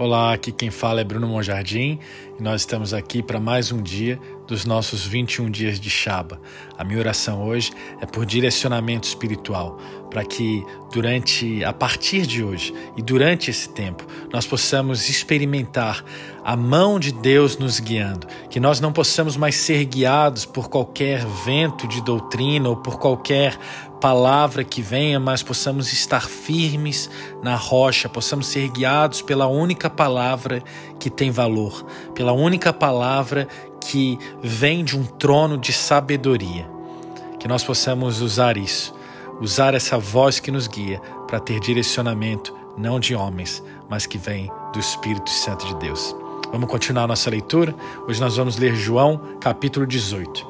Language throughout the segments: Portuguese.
Olá, aqui quem fala é Bruno Monjardim e nós estamos aqui para mais um dia dos nossos 21 dias de Shaba. A minha oração hoje é por direcionamento espiritual, para que durante, a partir de hoje e durante esse tempo, nós possamos experimentar a mão de Deus nos guiando, que nós não possamos mais ser guiados por qualquer vento de doutrina ou por qualquer palavra que venha, mas possamos estar firmes na rocha, possamos ser guiados pela única palavra que tem valor, pela única palavra que vem de um trono de sabedoria. Que nós possamos usar isso, usar essa voz que nos guia para ter direcionamento não de homens, mas que vem do Espírito Santo de Deus. Vamos continuar nossa leitura? Hoje nós vamos ler João, capítulo 18.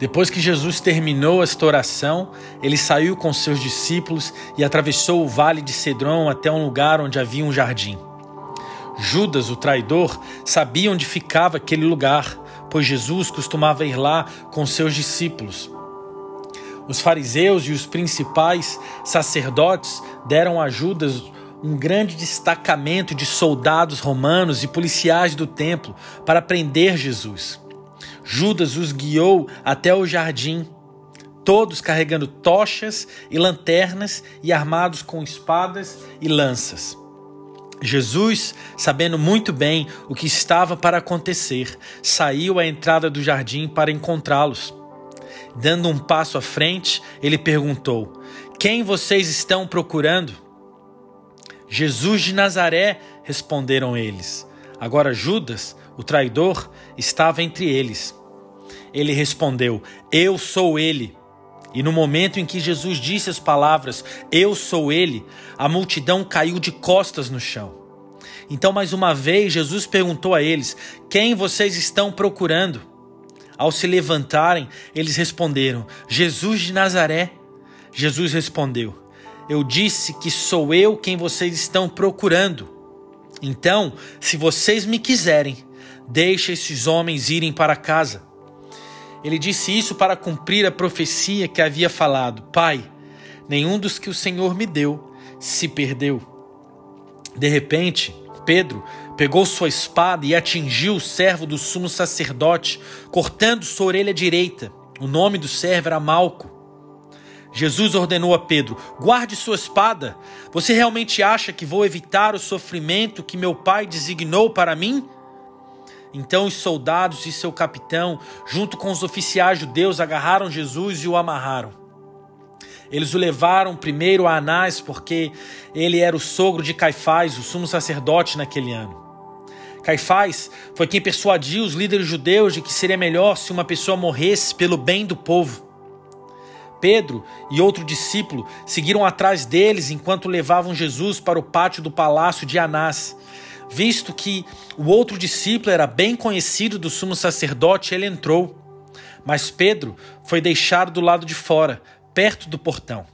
Depois que Jesus terminou esta oração, ele saiu com seus discípulos e atravessou o vale de Cedron até um lugar onde havia um jardim. Judas, o traidor, sabia onde ficava aquele lugar, pois Jesus costumava ir lá com seus discípulos. Os fariseus e os principais sacerdotes deram a Judas um grande destacamento de soldados romanos e policiais do templo para prender Jesus. Judas os guiou até o jardim, todos carregando tochas e lanternas e armados com espadas e lanças. Jesus, sabendo muito bem o que estava para acontecer, saiu à entrada do jardim para encontrá-los. Dando um passo à frente, ele perguntou: Quem vocês estão procurando? Jesus de Nazaré, responderam eles. Agora Judas, o traidor, estava entre eles. Ele respondeu: Eu sou ele. E no momento em que Jesus disse as palavras, Eu sou ele, a multidão caiu de costas no chão. Então, mais uma vez, Jesus perguntou a eles: Quem vocês estão procurando? Ao se levantarem, eles responderam: Jesus de Nazaré. Jesus respondeu: Eu disse que sou eu quem vocês estão procurando. Então, se vocês me quiserem, deixe esses homens irem para casa. Ele disse isso para cumprir a profecia que havia falado: Pai, nenhum dos que o Senhor me deu se perdeu. De repente, Pedro pegou sua espada e atingiu o servo do sumo sacerdote, cortando sua orelha direita. O nome do servo era Malco. Jesus ordenou a Pedro: Guarde sua espada. Você realmente acha que vou evitar o sofrimento que meu pai designou para mim? Então os soldados e seu capitão, junto com os oficiais judeus, agarraram Jesus e o amarraram. Eles o levaram primeiro a Anás, porque ele era o sogro de Caifás, o sumo sacerdote naquele ano. Caifás foi quem persuadiu os líderes judeus de que seria melhor se uma pessoa morresse pelo bem do povo. Pedro e outro discípulo seguiram atrás deles enquanto levavam Jesus para o pátio do palácio de Anás Visto que o outro discípulo era bem conhecido do sumo sacerdote, ele entrou. Mas Pedro foi deixado do lado de fora, perto do portão.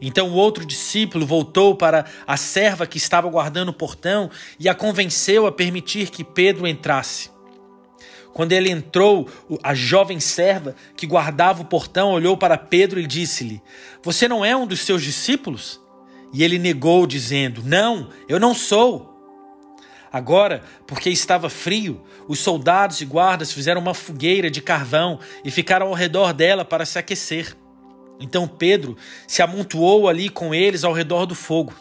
Então o outro discípulo voltou para a serva que estava guardando o portão e a convenceu a permitir que Pedro entrasse. Quando ele entrou, a jovem serva que guardava o portão olhou para Pedro e disse-lhe: Você não é um dos seus discípulos? E ele negou, dizendo: Não, eu não sou. Agora, porque estava frio, os soldados e guardas fizeram uma fogueira de carvão e ficaram ao redor dela para se aquecer. Então Pedro se amontoou ali com eles ao redor do fogo.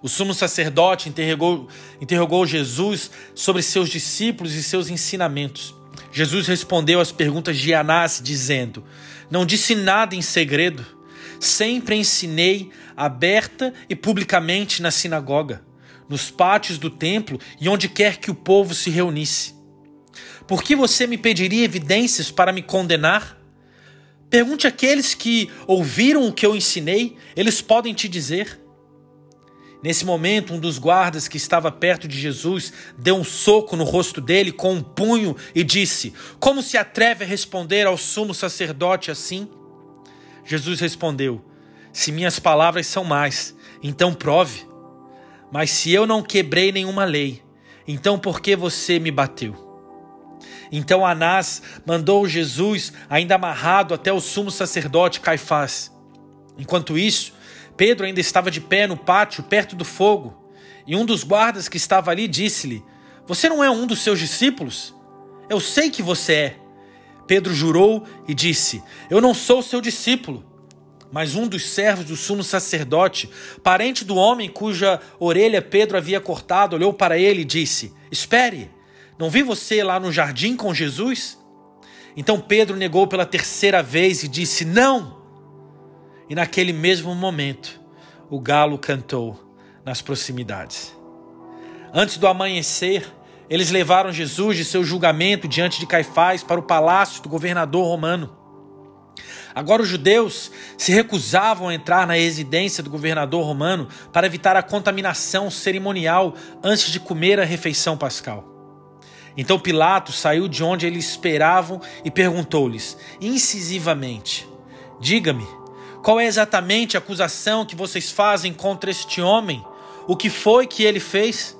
O sumo sacerdote interrogou, interrogou Jesus sobre seus discípulos e seus ensinamentos. Jesus respondeu às perguntas de Anás, dizendo: Não disse nada em segredo, sempre ensinei aberta e publicamente na sinagoga nos pátios do templo e onde quer que o povo se reunisse. Por que você me pediria evidências para me condenar? Pergunte àqueles que ouviram o que eu ensinei, eles podem te dizer. Nesse momento, um dos guardas que estava perto de Jesus deu um soco no rosto dele com um punho e disse: Como se atreve a responder ao sumo sacerdote assim? Jesus respondeu: Se minhas palavras são mais, então prove. Mas se eu não quebrei nenhuma lei, então por que você me bateu? Então Anás mandou Jesus ainda amarrado até o sumo sacerdote Caifás. Enquanto isso, Pedro ainda estava de pé no pátio, perto do fogo. E um dos guardas que estava ali disse-lhe: Você não é um dos seus discípulos? Eu sei que você é. Pedro jurou e disse: Eu não sou seu discípulo. Mas um dos servos do sumo sacerdote, parente do homem cuja orelha Pedro havia cortado, olhou para ele e disse: Espere, não vi você lá no jardim com Jesus? Então Pedro negou pela terceira vez e disse: Não! E naquele mesmo momento, o galo cantou nas proximidades. Antes do amanhecer, eles levaram Jesus de seu julgamento diante de Caifás para o palácio do governador romano. Agora os judeus se recusavam a entrar na residência do governador romano para evitar a contaminação cerimonial antes de comer a refeição pascal. Então Pilatos saiu de onde eles esperavam e perguntou-lhes incisivamente: Diga-me, qual é exatamente a acusação que vocês fazem contra este homem? O que foi que ele fez?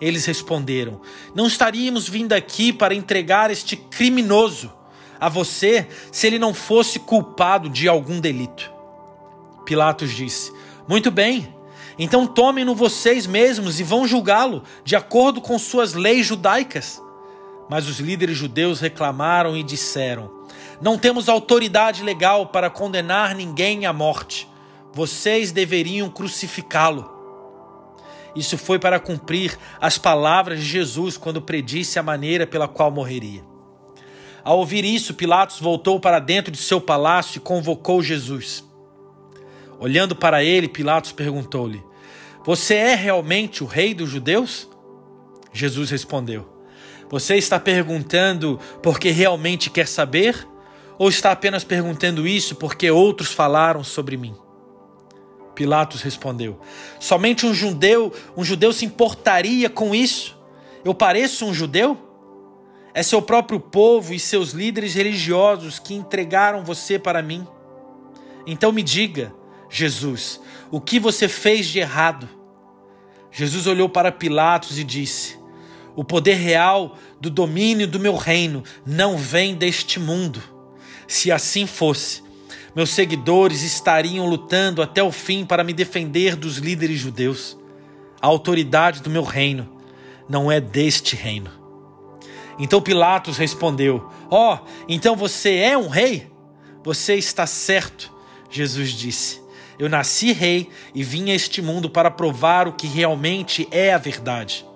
Eles responderam: Não estaríamos vindo aqui para entregar este criminoso a você se ele não fosse culpado de algum delito. Pilatos disse: Muito bem, então tomem-no vocês mesmos e vão julgá-lo de acordo com suas leis judaicas. Mas os líderes judeus reclamaram e disseram: Não temos autoridade legal para condenar ninguém à morte. Vocês deveriam crucificá-lo. Isso foi para cumprir as palavras de Jesus quando predisse a maneira pela qual morreria. Ao ouvir isso, Pilatos voltou para dentro de seu palácio e convocou Jesus. Olhando para ele, Pilatos perguntou-lhe: Você é realmente o rei dos judeus? Jesus respondeu: Você está perguntando porque realmente quer saber? Ou está apenas perguntando isso porque outros falaram sobre mim? Pilatos respondeu: Somente um judeu, um judeu se importaria com isso? Eu pareço um judeu? É seu próprio povo e seus líderes religiosos que entregaram você para mim. Então me diga, Jesus, o que você fez de errado? Jesus olhou para Pilatos e disse: O poder real do domínio do meu reino não vem deste mundo. Se assim fosse, meus seguidores estariam lutando até o fim para me defender dos líderes judeus. A autoridade do meu reino não é deste reino. Então Pilatos respondeu: Ó, oh, então você é um rei? Você está certo, Jesus disse. Eu nasci rei e vim a este mundo para provar o que realmente é a verdade.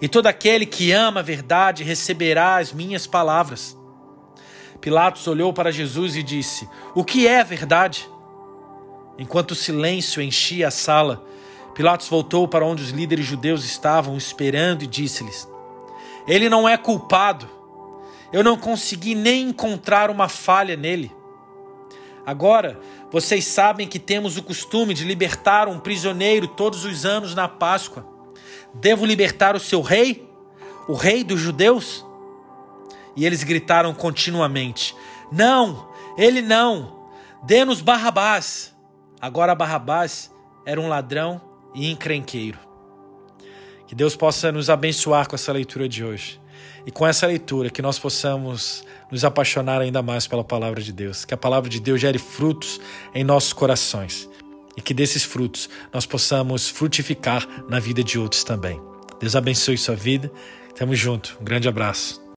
E todo aquele que ama a verdade receberá as minhas palavras. Pilatos olhou para Jesus e disse: O que é a verdade? Enquanto o silêncio enchia a sala, Pilatos voltou para onde os líderes judeus estavam esperando e disse-lhes: ele não é culpado. Eu não consegui nem encontrar uma falha nele. Agora, vocês sabem que temos o costume de libertar um prisioneiro todos os anos na Páscoa. Devo libertar o seu rei? O rei dos judeus? E eles gritaram continuamente: Não, ele não. Dê-nos Barrabás. Agora Barrabás era um ladrão e encrenqueiro. Que Deus possa nos abençoar com essa leitura de hoje. E com essa leitura, que nós possamos nos apaixonar ainda mais pela palavra de Deus. Que a palavra de Deus gere frutos em nossos corações. E que desses frutos nós possamos frutificar na vida de outros também. Deus abençoe sua vida. Tamo junto. Um grande abraço.